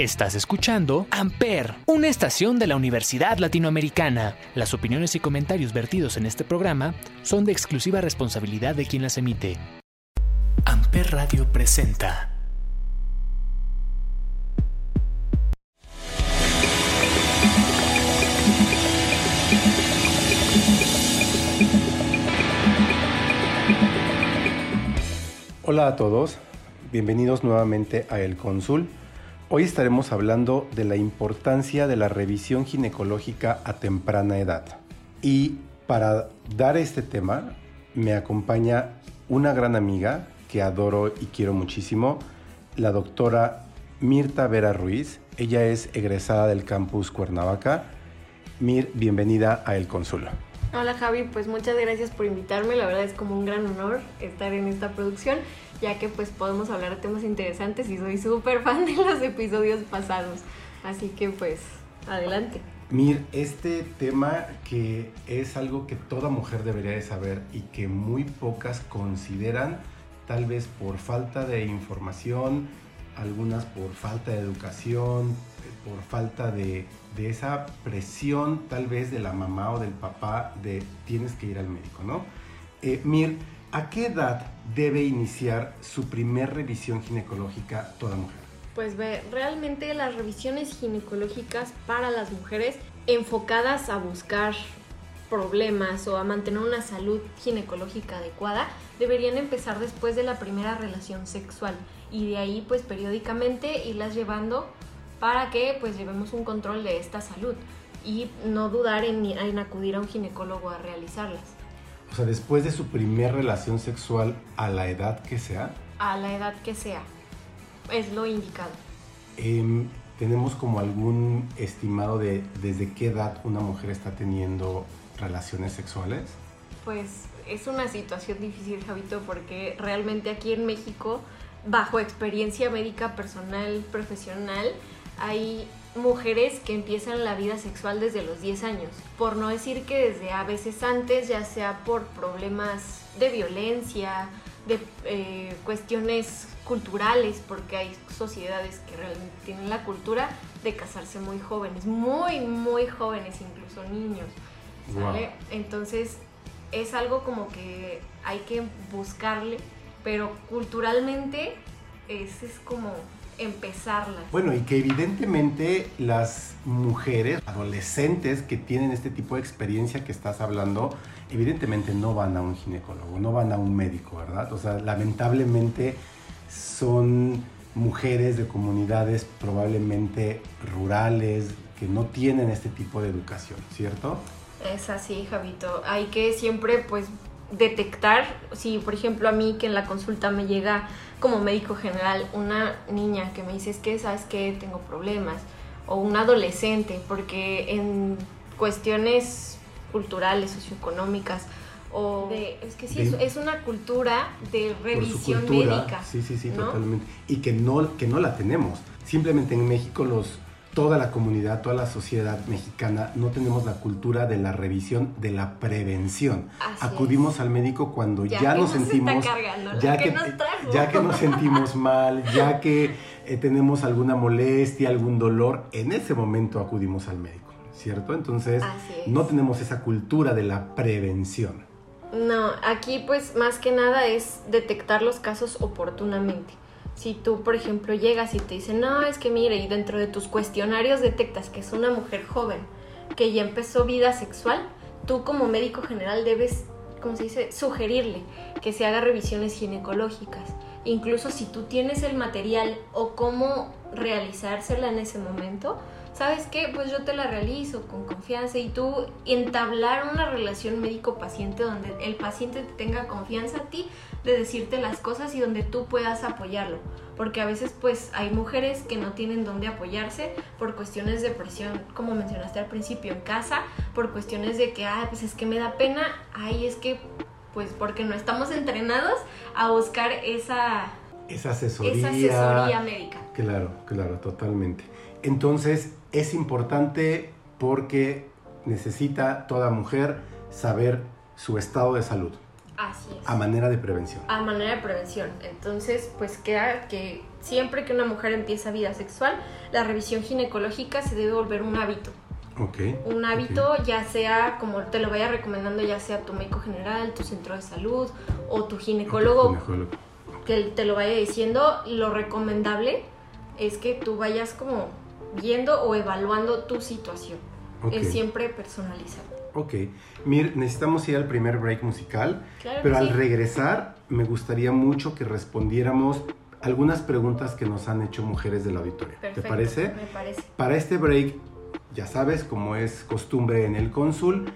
Estás escuchando Amper, una estación de la Universidad Latinoamericana. Las opiniones y comentarios vertidos en este programa son de exclusiva responsabilidad de quien las emite. Amper Radio presenta. Hola a todos, bienvenidos nuevamente a El Consul Hoy estaremos hablando de la importancia de la revisión ginecológica a temprana edad. Y para dar este tema me acompaña una gran amiga que adoro y quiero muchísimo, la doctora Mirta Vera Ruiz. Ella es egresada del campus Cuernavaca. Mir, bienvenida a El Consul. Hola Javi, pues muchas gracias por invitarme, la verdad es como un gran honor estar en esta producción, ya que pues podemos hablar de temas interesantes y soy súper fan de los episodios pasados, así que pues adelante. Mir, este tema que es algo que toda mujer debería de saber y que muy pocas consideran, tal vez por falta de información, algunas por falta de educación, por falta de, esa presión tal vez de la mamá o del papá de tienes que ir al médico, ¿no? Eh, Mir, ¿a qué edad debe iniciar su primer revisión ginecológica toda mujer? Pues ve, realmente las revisiones ginecológicas para las mujeres enfocadas a buscar problemas o a mantener una salud ginecológica adecuada deberían empezar después de la primera relación sexual y de ahí pues periódicamente irlas llevando para que pues llevemos un control de esta salud y no dudar en, en acudir a un ginecólogo a realizarlas. O sea, después de su primer relación sexual a la edad que sea. A la edad que sea. Es lo indicado. Em, ¿Tenemos como algún estimado de desde qué edad una mujer está teniendo relaciones sexuales? Pues es una situación difícil, Javito, porque realmente aquí en México, bajo experiencia médica personal, profesional, hay mujeres que empiezan la vida sexual desde los 10 años, por no decir que desde a veces antes, ya sea por problemas de violencia, de eh, cuestiones culturales, porque hay sociedades que realmente tienen la cultura de casarse muy jóvenes, muy, muy jóvenes, incluso niños. ¿sale? Entonces es algo como que hay que buscarle, pero culturalmente ese es como empezarlas. Bueno, y que evidentemente las mujeres, adolescentes que tienen este tipo de experiencia que estás hablando, evidentemente no van a un ginecólogo, no van a un médico, ¿verdad? O sea, lamentablemente son mujeres de comunidades probablemente rurales que no tienen este tipo de educación, ¿cierto? Es así, Javito. Hay que siempre pues detectar, si por ejemplo a mí que en la consulta me llega como médico general una niña que me dice es que sabes que tengo problemas o un adolescente porque en cuestiones culturales, socioeconómicas o de, es que sí, es una cultura de revisión médica. Sí, sí, sí, totalmente. Y que no, que no la tenemos. Simplemente en México los toda la comunidad, toda la sociedad mexicana no tenemos la cultura de la revisión, de la prevención. Acudimos al médico cuando ya, nos sentimos, ya que, ya que nos sentimos mal, ya que eh, tenemos alguna molestia, algún dolor, en ese momento acudimos al médico, ¿cierto? Entonces no tenemos esa cultura de la prevención. No, aquí pues más que nada es detectar los casos oportunamente si tú, por ejemplo, llegas y te dicen, no, es que mire, y dentro de tus cuestionarios detectas que es una mujer joven que ya empezó vida sexual, tú como médico general debes, ¿cómo se dice?, sugerirle que se haga revisiones ginecológicas. Incluso si tú tienes el material o cómo realizársela en ese momento, ¿sabes qué? Pues yo te la realizo con confianza y tú entablar una relación médico-paciente donde el paciente tenga confianza a ti de decirte las cosas y donde tú puedas apoyarlo. Porque a veces pues hay mujeres que no tienen dónde apoyarse por cuestiones de presión, como mencionaste al principio, en casa, por cuestiones de que, ah, pues es que me da pena, ay, es que, pues porque no estamos entrenados a buscar esa... Esa asesoría. Esa asesoría médica. Claro, claro, totalmente. Entonces, es importante porque necesita toda mujer saber su estado de salud. Así es. A manera de prevención. A manera de prevención. Entonces, pues queda que siempre que una mujer empieza vida sexual, la revisión ginecológica se debe volver un hábito. Ok. Un hábito, ya sea como te lo vaya recomendando, ya sea tu médico general, tu centro de salud o tu ginecólogo, Ginecólogo. que te lo vaya diciendo, lo recomendable es que tú vayas como viendo o evaluando tu situación. Ok. Es siempre personalizado. Ok. Mir, necesitamos ir al primer break musical, Claro pero al sí. regresar me gustaría mucho que respondiéramos algunas preguntas que nos han hecho mujeres del auditorio. Perfecto, ¿Te parece? Me parece. Para este break, ya sabes, como es costumbre en el cónsul,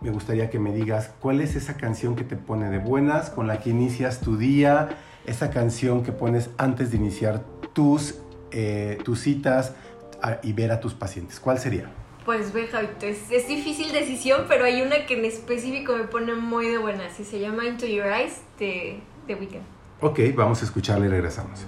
me gustaría que me digas cuál es esa canción que te pone de buenas, con la que inicias tu día, esa canción que pones antes de iniciar tus, eh, tus citas a- y ver a tus pacientes. ¿Cuál sería? Pues ve, Javito, es, es difícil decisión, pero hay una que en específico me pone muy de buenas y se llama Into Your Eyes de The Weeknd. Ok, vamos a escucharla y regresamos.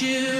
You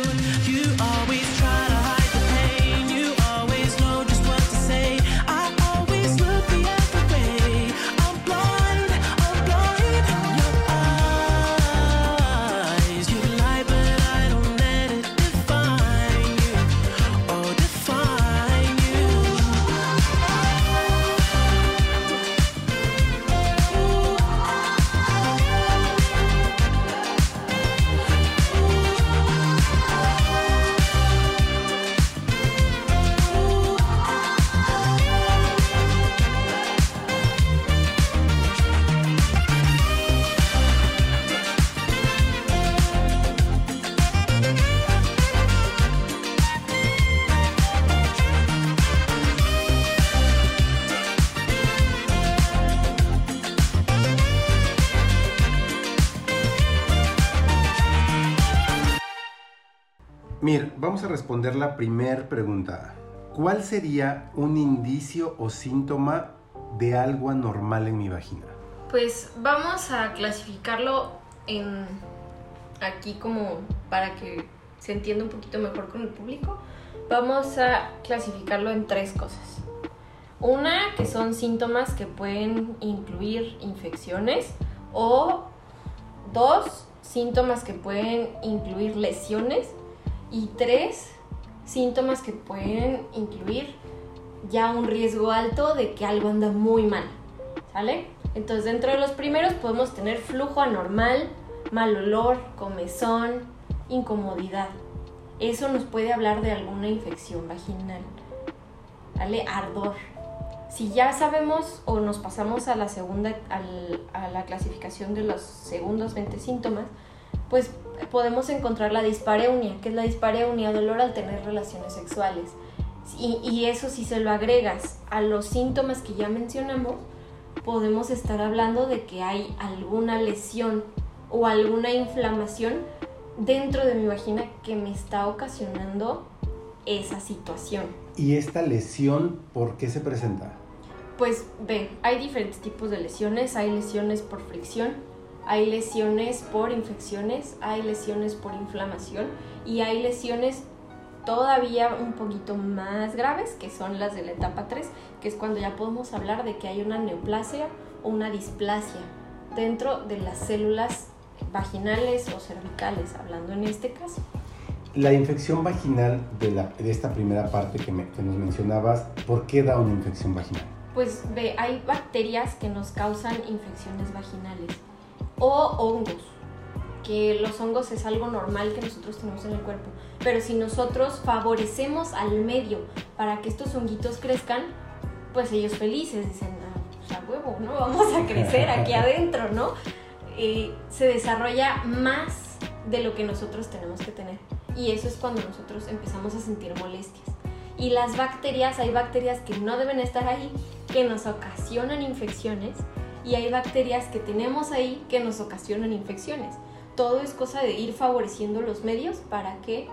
Vamos a responder la primer pregunta. ¿cuál sería un indicio o síntoma de algo anormal en mi vagina? Pues vamos a clasificarlo en aquí como para que se entienda un poquito mejor con el público. Vamos a clasificarlo en tres cosas. Una que son síntomas que pueden incluir infecciones o dos síntomas que pueden incluir lesiones y tres síntomas que pueden incluir ya un riesgo alto de que algo anda muy mal. ¿Sale? Entonces dentro de los primeros podemos tener flujo anormal, mal olor, comezón, incomodidad. Eso nos puede hablar de alguna infección vaginal. ¿Vale? Ardor. Si ya sabemos o nos pasamos a la segunda, a la clasificación de los segundos 20 síntomas, pues podemos encontrar la dispareunia, que es la dispareunia, dolor al tener relaciones sexuales. Y, y eso si se lo agregas a los síntomas que ya mencionamos, podemos estar hablando de que hay alguna lesión o alguna inflamación dentro de mi vagina que me está ocasionando esa situación. ¿Y esta lesión por qué se presenta? Pues ve, hay diferentes tipos de lesiones. Hay lesiones por fricción, hay lesiones por infecciones, hay lesiones por inflamación y hay lesiones todavía un poquito más graves que son las de la etapa 3, que es cuando ya podemos hablar de que hay una neoplasia o una displasia dentro de las células vaginales o cervicales, hablando en este caso. La infección vaginal de, la- de esta primera parte que, me- que nos mencionabas, ¿por qué da una infección vaginal? Pues ve, hay bacterias que nos causan infecciones vaginales o hongos, que los hongos es algo normal que nosotros tenemos en el cuerpo, pero si nosotros favorecemos al medio para que estos honguitos crezcan, pues ellos felices dicen, ah, pues a huevo, ¿no? Vamos a crecer aquí adentro, ¿no? Eh, se desarrolla más de lo que nosotros tenemos que tener. Y eso es cuando nosotros empezamos a sentir molestias. Y las bacterias, hay bacterias que no deben estar ahí, que nos ocasionan infecciones, y hay bacterias que tenemos ahí que nos ocasionan infecciones. Todo es cosa de ir favoreciendo los medios para que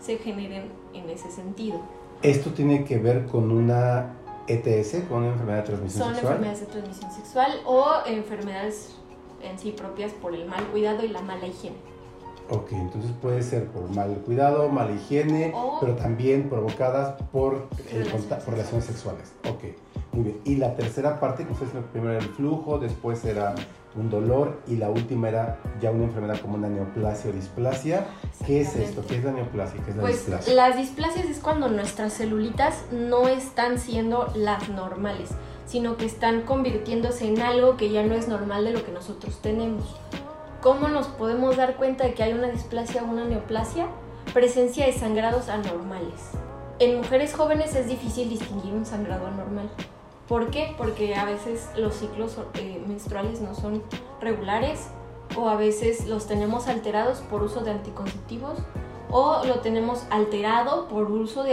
se generen en ese sentido. Esto tiene que ver con una ETS, con una enfermedad de transmisión Son sexual. enfermedades de transmisión sexual o enfermedades en sí propias por el mal cuidado y la mala higiene. Ok, entonces puede ser por mal cuidado, mala higiene, O- pero también provocadas por, el Relaciones conta- por relaciones sexuales. Ok, muy bien. Y la tercera parte, que ustedes primero era el flujo, después era un dolor y la última era ya una enfermedad como una neoplasia o displasia. ¿Qué es esto? ¿Qué es la neoplasia? ¿Qué es la Pues displasia? las displasias es cuando nuestras celulitas no están siendo las normales, sino que están convirtiéndose en algo que ya no es normal de lo que nosotros tenemos. ¿Cómo nos podemos dar cuenta de que hay una displasia o una neoplasia? Presencia de sangrados anormales. En mujeres jóvenes es difícil distinguir un sangrado anormal. ¿Por qué? Porque a veces los ciclos eh, menstruales no son regulares o a veces los tenemos alterados por uso de anticonceptivos o lo tenemos alterado por uso de,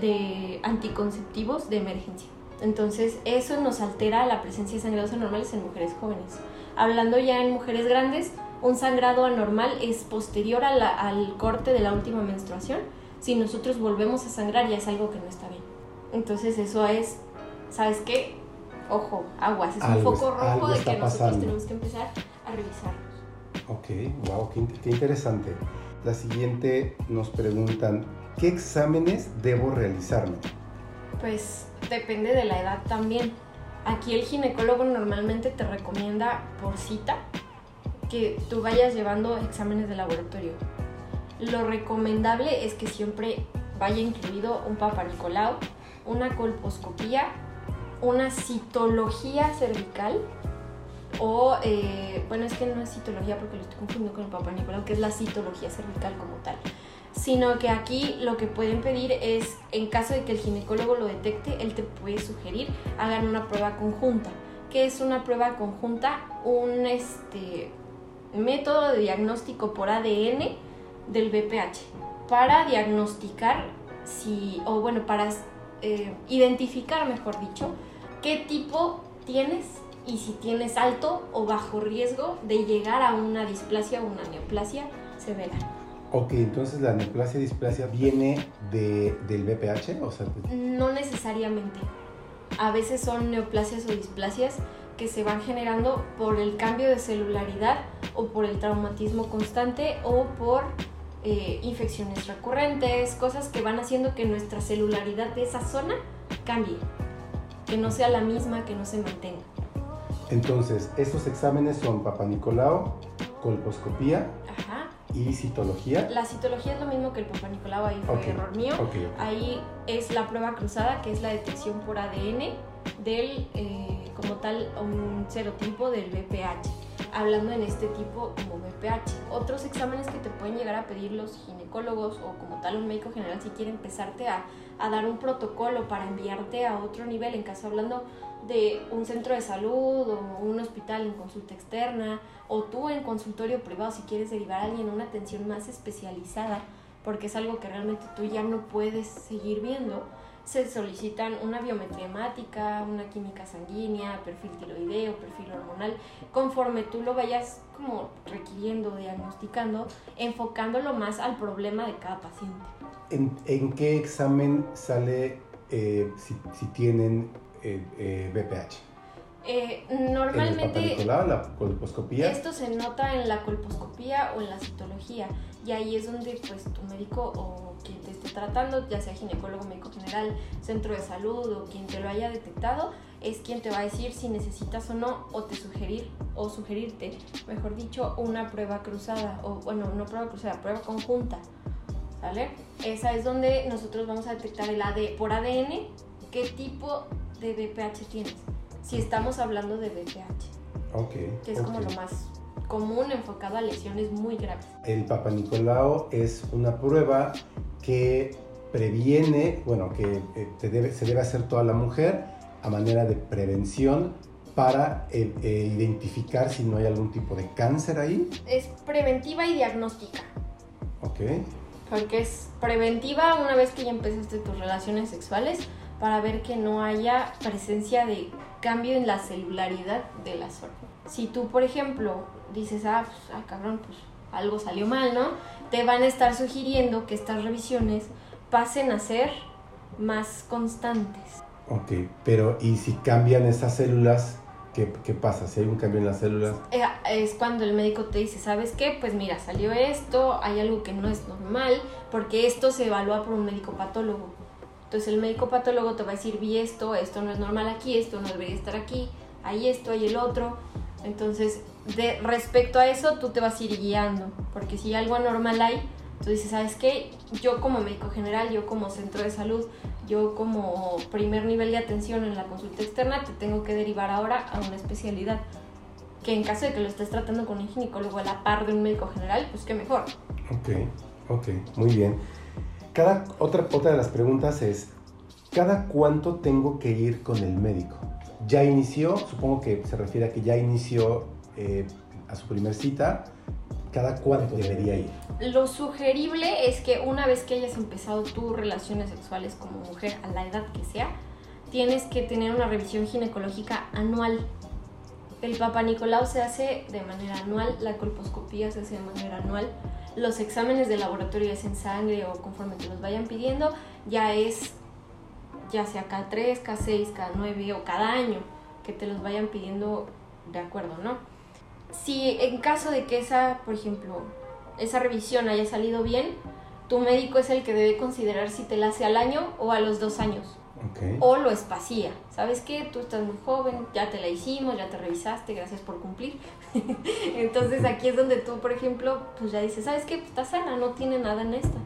de anticonceptivos de emergencia. Entonces eso nos altera la presencia de sangrados anormales en mujeres jóvenes. Hablando ya en mujeres grandes, un sangrado anormal es posterior a la- al corte de la última menstruación. Si nosotros volvemos a sangrar ya es algo que no está bien. Entonces eso es, ¿sabes qué? Ojo, aguas, es Algo un foco rojo de que nosotros pasando. tenemos que empezar a revisarnos. Ok, wow, qué, qué interesante. La siguiente nos preguntan, ¿qué exámenes debo realizarme? Pues depende de la edad también. Aquí el ginecólogo normalmente te recomienda por cita que tú vayas llevando exámenes de laboratorio. Lo recomendable es que siempre vaya incluido un papanicolao, una colposcopía, una citología cervical o, eh, bueno, es que no es citología porque lo estoy confundiendo con el papanicolao, que es la citología cervical como tal sino que aquí lo que pueden pedir es, en caso de que el ginecólogo lo detecte, él te puede sugerir hagan una prueba conjunta. ¿Qué es una prueba conjunta? Un este, método de diagnóstico por ADN del BPH para diagnosticar si, o bueno, para eh, identificar, mejor dicho, qué tipo tienes y si tienes alto o bajo riesgo de llegar a una displasia o una neoplasia severa. Ok, entonces la neoplasia displasia viene de, del BPH, o sea, No necesariamente. A veces son neoplasias o displasias que se van generando por el cambio de celularidad o por el traumatismo constante o por eh, infecciones recurrentes, cosas que van haciendo que nuestra celularidad de esa zona cambie, que no sea la misma, que no se mantenga. entonces estos exámenes son Papa Nicolau, colposcopía Ajá. y citología. La citología es lo mismo que el Papa Nicolau, ahí fue error mío. Ahí es la prueba cruzada, que es la detección por ADN del, eh, como tal, un serotipo del BPH. Hablando en este tipo como BPH. Otros exámenes que te pueden llegar a pedir los ginecólogos o como tal un médico general si quiere empezarte a, a dar un protocolo para enviarte a otro nivel, en caso hablando de un centro de salud o un hospital en consulta externa o tú en consultorio privado si quieres derivar a alguien a una atención más especializada porque es algo que realmente tú ya no puedes seguir viendo, se solicitan una biometría hemática, una química sanguínea, perfil tiroideo, perfil hormonal, conforme tú lo vayas como requiriendo, diagnosticando, enfocándolo más al problema de cada paciente. ¿En, en qué examen sale eh, si, si tienen eh, eh, BPH? Eh, ¿En normalmente Nicolau, la colposcopía? Esto se nota en la colposcopía o en la citología y ahí es donde pues tu médico o esté tratando, ya sea ginecólogo, médico general, centro de salud o quien te lo haya detectado, es quien te va a decir si necesitas o no o te sugerir o sugerirte, mejor dicho, una prueba cruzada o bueno, no prueba cruzada, prueba conjunta. ¿Sale? Esa es donde nosotros vamos a detectar el AD por ADN qué tipo de BPH tienes. Si estamos hablando de BPH Ok. que es como ok. lo más común enfocado a lesiones muy graves. El Papa Nicolau es una prueba que previene, bueno, que eh, te debe- se debe hacer toda la mujer a manera de prevención para eh, eh, identificar si no hay algún tipo de cáncer ahí. Es preventiva y diagnóstica, Ok. porque es preventiva una vez que ya empezaste tus relaciones sexuales para ver que no haya presencia de cambio en la celularidad de la zona. Si tú, por ejemplo, dices, ah, pues, ah, cabrón, pues algo salió mal, ¿no? Te van a estar sugiriendo que estas revisiones pasen a ser más constantes. Ok, pero ¿y si cambian esas células? ¿Qué, qué pasa? Si hay un cambio en las células. Eh, es cuando el médico te dice, ¿sabes qué? Pues mira, salió esto, hay algo que no es normal, porque esto se evalúa por un médico patólogo. Entonces el médico patólogo te va a decir, vi esto, esto no es normal aquí, esto no debería estar aquí, hay esto, hay el otro. Entonces, de, respecto a eso, tú te vas a ir guiando, porque si algo anormal hay, tú dices, ¿sabes qué? Yo como médico general, yo como centro de salud, yo como primer nivel de atención en la consulta externa, te tengo que derivar ahora a una especialidad que en caso de que lo estés tratando con un ginecólogo a la par de un médico general, pues qué mejor. Ok, ok, muy bien. Cada, otra, otra de las preguntas es, ¿cada cuánto tengo que ir con el médico? Ya inició, supongo que se refiere a que ya inició eh, a su primer cita, ¿cada cuánto debería ir? Lo sugerible es que una vez que hayas empezado tus relaciones sexuales como mujer, a la edad que sea, tienes que tener una revisión ginecológica anual. El Papa Nicolau se hace de manera anual, la colposcopía se hace de manera anual, los exámenes de laboratorio es en sangre o conforme te los vayan pidiendo, ya es ya sea cada 3, cada 6, cada 9 o cada año que te los vayan pidiendo de acuerdo, ¿no? Si en caso de que esa, por ejemplo, esa revisión haya salido bien, tu médico es el que debe considerar si te la hace al año o a los dos años. Ok, O lo espacía. ¿Sabes qué? Tú estás muy joven, ya te la hicimos, ya te revisaste, gracias por cumplir. Entonces aquí es donde tú, por ejemplo, pues ya dices, ¿sabes qué? Pues estás sana, no tiene nada en esta.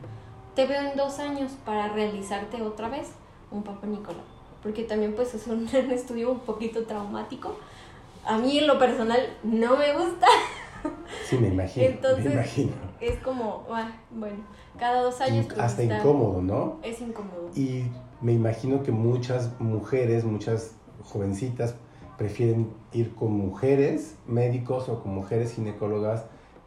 Te veo en dos años para realizarte otra vez un Papa Nicolau. Porque también pues es un estudio un poquito traumático. A mí en lo personal no me gusta. sí, me imagino, Entonces, me imagino. Es como, ah, bueno, cada dos años In- hasta incómodo, ¿no? Es incómodo. Y me imagino que muchas mujeres, muchas jovencitas prefieren ir con mujeres médicos o con mujeres ginecólogas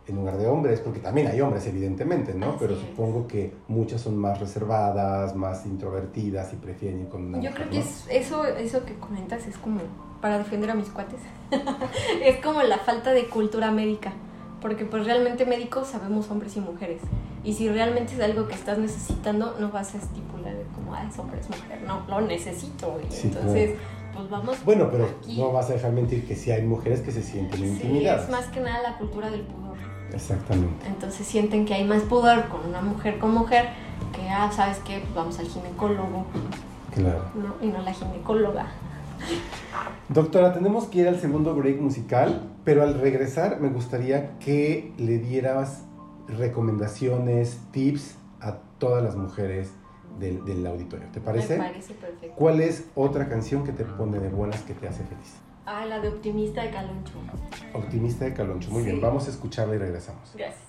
en lugar de hombres, porque también hay hombres, evidentemente, ¿no? Así Pero es. supongo que muchas son más reservadas, más introvertidas y prefieren ir con una Yo mujer, creo que ¿no? es, eso, eso que comentas es como para defender a mis cuates. es como la falta de cultura médica. Porque pues realmente médicos sabemos hombres y mujeres. Y si realmente es algo que estás necesitando, no vas a estipular como, ah, es hombre, es mujer. No, lo necesito. Y Sí, entonces, pues vamos. Bueno, pero aquí. no vas a dejar mentir que sí hay mujeres que se sienten Sí, intimidadas. es más que nada la cultura del pudor. Exactamente. Entonces sienten que hay más pudor con una mujer con mujer que, ah, ¿sabes qué? Pues vamos al ginecólogo, Claro. ¿no? Y no la ginecóloga. Doctora, tenemos que ir al segundo break musical, pero al regresar me gustaría que le dieras recomendaciones, tips a todas las mujeres del, del auditorio. ¿Te parece? Me parece perfecto. ¿Cuál es otra canción que te pone de buenas que te hace feliz? Ah, la de optimista de Caloncho. Optimista de Caloncho. Muy Sí. bien, vamos a escucharla y regresamos. Gracias.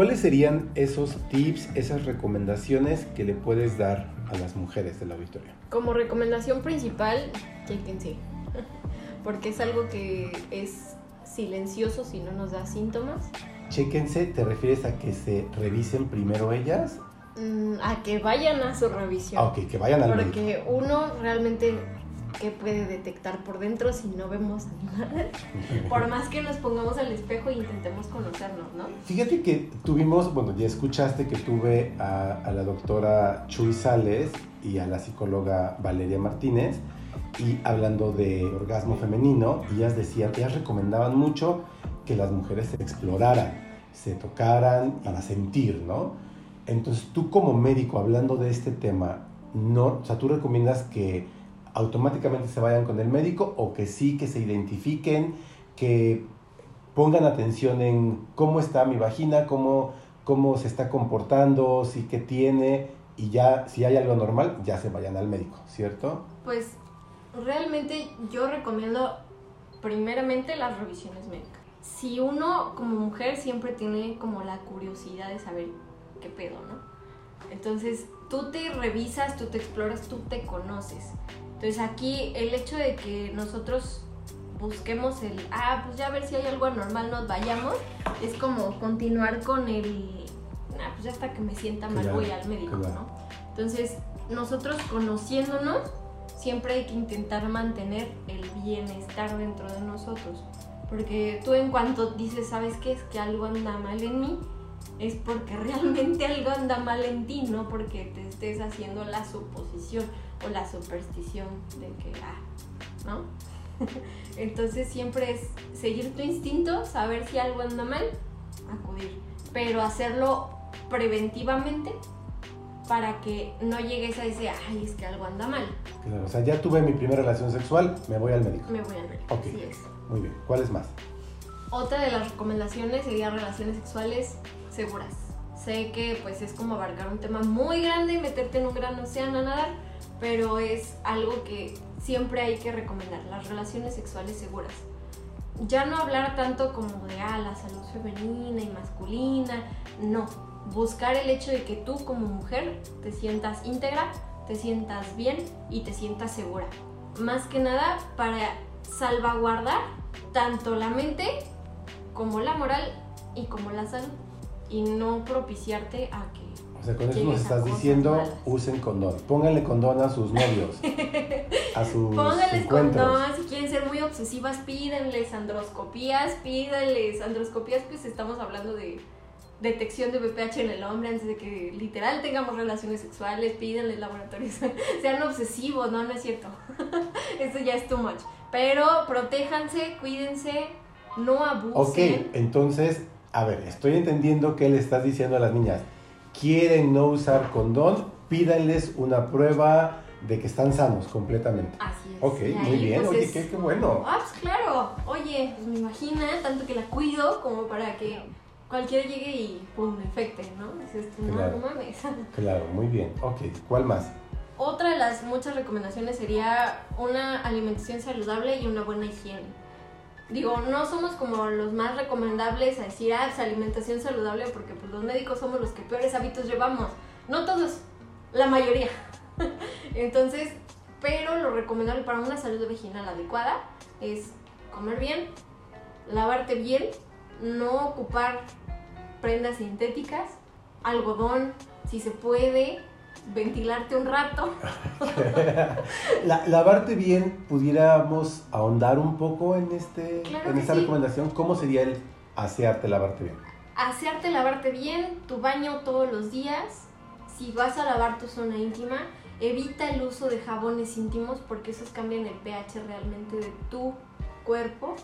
¿Cuáles serían esos tips, esas recomendaciones que le puedes dar a las mujeres del auditorio? Como recomendación principal, chéquense. Porque es algo que es silencioso si no nos da síntomas. Chéquense, ¿te refieres a que se revisen primero ellas? Mm, a que vayan a su revisión. Ah, ok, que vayan al médico. Porque uno realmente que puede detectar por dentro si no vemos nada. Por más que nos pongamos al espejo e intentemos conocernos, ¿no? Fíjate que tuvimos, bueno, ya escuchaste que tuve a, a la doctora Chuy Sales y a la psicóloga Valeria Martínez y hablando de orgasmo femenino, ellas decían, ellas recomendaban mucho que las mujeres se exploraran, se tocaran para sentir, ¿no? Entonces tú como médico hablando de este tema, no, o sea, tú recomiendas que automáticamente se vayan con el médico o que sí, que se identifiquen, que pongan atención en cómo está mi vagina, cómo, cómo se está comportando, si qué tiene y ya si hay algo normal, ya se vayan al médico, ¿cierto? Pues realmente yo recomiendo primeramente las revisiones médicas. Si uno como mujer siempre tiene como la curiosidad de saber qué pedo, ¿no? Entonces tú te revisas, tú te exploras, tú te conoces. Entonces aquí el hecho de que nosotros busquemos el, ah, pues ya a ver si hay algo anormal, nos vayamos, es como continuar con el, ah, pues ya hasta que me sienta mal Claro, voy al médico, claro. ¿no? Entonces nosotros conociéndonos, siempre hay que intentar mantener el bienestar dentro de nosotros. Porque tú en cuanto dices, ¿sabes qué? Es que algo anda mal en mí, es porque realmente algo anda mal en ti, no porque te estés haciendo la suposición o la superstición de que, ah, ¿no? Entonces siempre es seguir tu instinto, saber si algo anda mal, acudir, pero hacerlo preventivamente para que no llegues a ese, ay, es que algo anda mal, Claro, o sea, ya tuve mi primera relación sexual, me voy al médico. me voy al médico. Ok. Así es. Muy bien, ¿cuál es más? Otra de las recomendaciones sería relaciones sexuales seguras. Sé que pues es como abarcar un tema muy grande y meterte en un gran océano a nadar, pero es algo que siempre hay que recomendar, las relaciones sexuales seguras. Ya no hablar tanto como de ah, la salud femenina y masculina, no. Buscar el hecho de que tú como mujer te sientas íntegra, te sientas bien y te sientas segura. Más que nada para salvaguardar tanto la mente como la moral y como la salud y no propiciarte a que O sea, con eso nos estás diciendo, malas. usen condón. Pónganle condón a sus novios, a sus pónganles encuentros. condón si quieren ser muy obsesivas pídanles androscopías pídanles androscopías pues estamos hablando de detección de BPH en el hombre antes de que literal tengamos relaciones sexuales pídanles laboratorios sean obsesivos no no es cierto eso ya es too much pero protéjanse cuídense no abusen Ok, entonces, a ver, estoy entendiendo que le estás diciendo a las niñas, quieren no usar condón, pídanles una prueba de que están sanos completamente. así es Ok, muy bien, pues, oye, es- qué, qué bueno. Ah, pues claro. Oye, pues me imagina tanto que la cuido como para que cualquiera llegue y pum, me infecte, ¿no? Dices tú, no, Claro. no mames. Claro, muy bien. Ok, ¿cuál más? Otra de las muchas recomendaciones sería una alimentación saludable y una buena higiene. Digo, no somos como los más recomendables a decir, ah, pues alimentación saludable, porque pues los médicos somos los que peores hábitos llevamos. No todos, la mayoría. Entonces, pero lo recomendable para una salud vaginal adecuada es comer bien, lavarte bien, no ocupar prendas sintéticas, algodón, si se puede, ventilarte un rato. La- lavarte bien, pudiéramos ahondar un poco en, este, Claro en esta sí. recomendación. ¿Cómo sería el asearte, lavarte bien? Asearte, lavarte bien, tu baño todos los días. Si vas a lavar tu zona íntima, evita el uso de jabones íntimos porque esos cambian el pH realmente de tu cuerpo.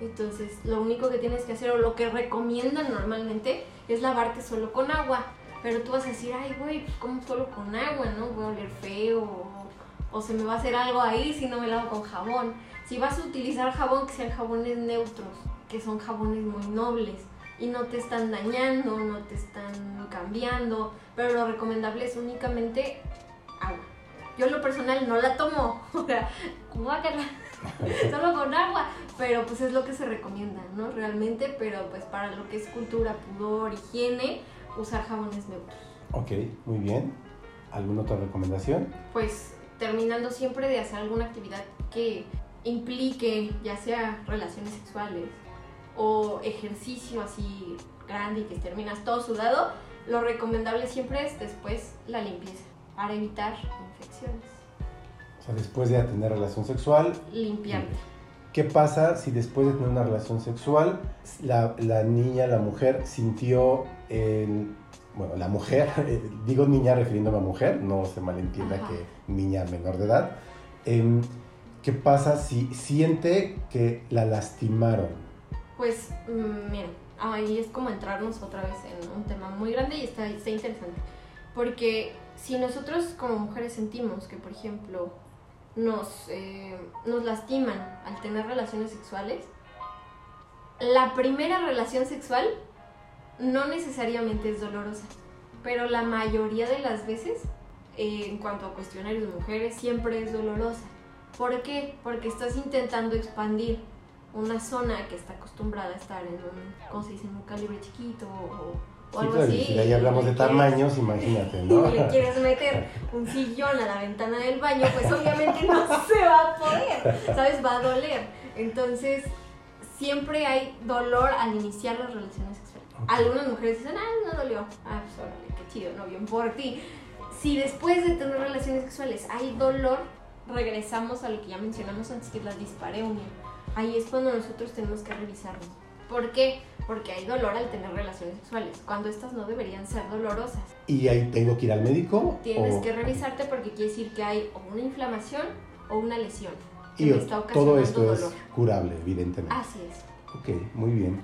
Entonces, lo único que tienes que hacer o lo que recomiendan normalmente es lavarte solo con agua. Pero tú vas a decir, ay, güey, pues como solo con agua, ¿no? Voy a oler feo o, o se me va a hacer algo ahí si no me lavo con jabón. Si vas a utilizar jabón, que sean jabones neutros, que son jabones muy nobles y no te están dañando, no te están cambiando, pero lo recomendable es únicamente agua. Yo lo personal no la tomo, o sea, solo con agua, pero pues es lo que se recomienda, ¿no? Realmente, pero pues para lo que es cultura, pudor, higiene, usar jabones neutros. Ok, muy bien. ¿Alguna otra recomendación? Pues terminando siempre de hacer alguna actividad que implique ya sea relaciones sexuales o ejercicio así grande y que terminas todo sudado, lo recomendable siempre es después la limpieza para evitar infecciones. O sea, después de tener relación sexual, Limpiarte. ¿Qué pasa si después de tener una relación sexual la, la niña, la mujer sintió el... Bueno, la mujer, eh, digo niña refiriéndome a mujer, no se malentienda Ajá. que niña menor de edad. Em, ¿Qué pasa si siente que la lastimaron? Pues, mm, miren, ahí es como entrarnos otra vez en un tema muy grande y está, está interesante. Porque si nosotros como mujeres sentimos que, por ejemplo, nos, eh, nos lastiman al tener relaciones sexuales, la primera relación sexual no necesariamente es dolorosa, pero la mayoría de las veces, eh, en cuanto a cuestionarios de mujeres, siempre es dolorosa. ¿Por qué? Porque estás intentando expandir una zona que está acostumbrada a estar en un, ¿cómo se dice? En un calibre chiquito o, o Sí, algo claro, así. si ahí hablamos de quieres- tamaños, imagínate, ¿no? y le quieres meter un sillón a la ventana del baño, pues obviamente no se va a poder, ¿sabes? Va a doler. Entonces, siempre hay dolor al iniciar las relaciones sexuales. Algunas mujeres dicen, ah, no dolió. Ah, pues órale, qué chido, no bien por ti. Si después de tener relaciones sexuales hay dolor, regresamos a lo que ya mencionamos antes, que es la dispareunia. Ahí es cuando nosotros tenemos que revisarnos. ¿Por qué? Porque hay dolor al tener relaciones sexuales, cuando estas no deberían ser dolorosas. ¿Y ahí tengo que ir al médico? Tienes o- que revisarte porque quiere decir que hay o una inflamación o una lesión. que Y está todo esto dolor. es curable, evidentemente. Así es. Ok, muy bien.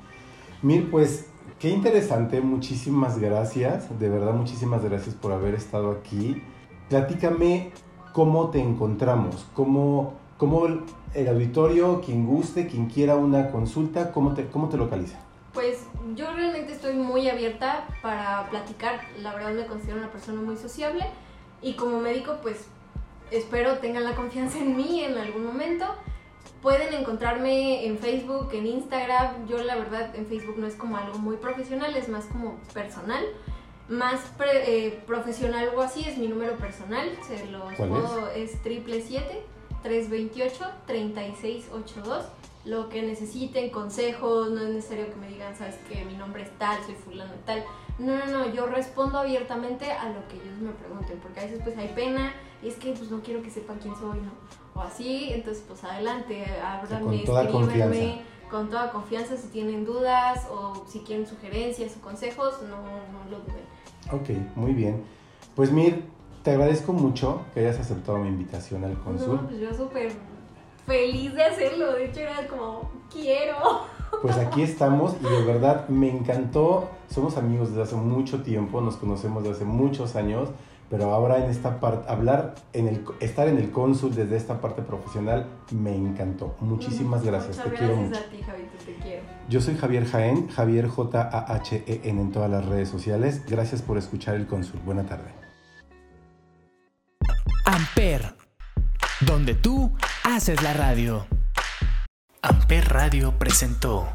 Mir, pues qué interesante, muchísimas gracias, de verdad muchísimas gracias por haber estado aquí. Platícame cómo te encontramos, cómo, cómo el- auditorio, quien guste, quien quiera una consulta, cómo te, cómo te localiza. Pues yo realmente estoy muy abierta para platicar. La verdad me considero una persona muy sociable y como médico pues espero tengan la confianza en mí en algún momento. Pueden encontrarme en Facebook, en Instagram. Yo la verdad en Facebook no es como algo muy profesional, es más como personal. Más pre- eh, profesional o así es mi número personal. Se los ¿Cuál puedo, es? 777-328-3682 lo que necesiten, consejos, no es necesario que me digan, sabes que mi nombre es tal, soy fulano de tal. No, no, no, yo respondo abiertamente a lo que ellos me pregunten, porque a veces pues hay pena y es que pues no quiero que sepan quién soy, ¿no? O así, entonces pues adelante, toda escríbanme, con toda confianza si tienen dudas o si quieren sugerencias o consejos, no, no lo duden. Ok, muy bien. Pues Mir, te agradezco mucho que hayas aceptado mi invitación al consul. No, pues yo súper feliz de hacerlo, de hecho era como, quiero. Pues aquí estamos y de verdad me encantó. Somos amigos desde hace mucho tiempo, nos conocemos desde hace muchos años, pero ahora en esta parte, hablar, en el, estar en el cónsul desde esta parte profesional me encantó. Muchísimas gracias, Muchas te quiero gracias mucho. a ti, Javito, te quiero. Yo soy Javier Jaén, Javier J-A-H-E-N en todas las redes sociales. Gracias por escuchar el cónsul. Buena tarde. Amper, donde tú haces la radio. Amper Radio presentó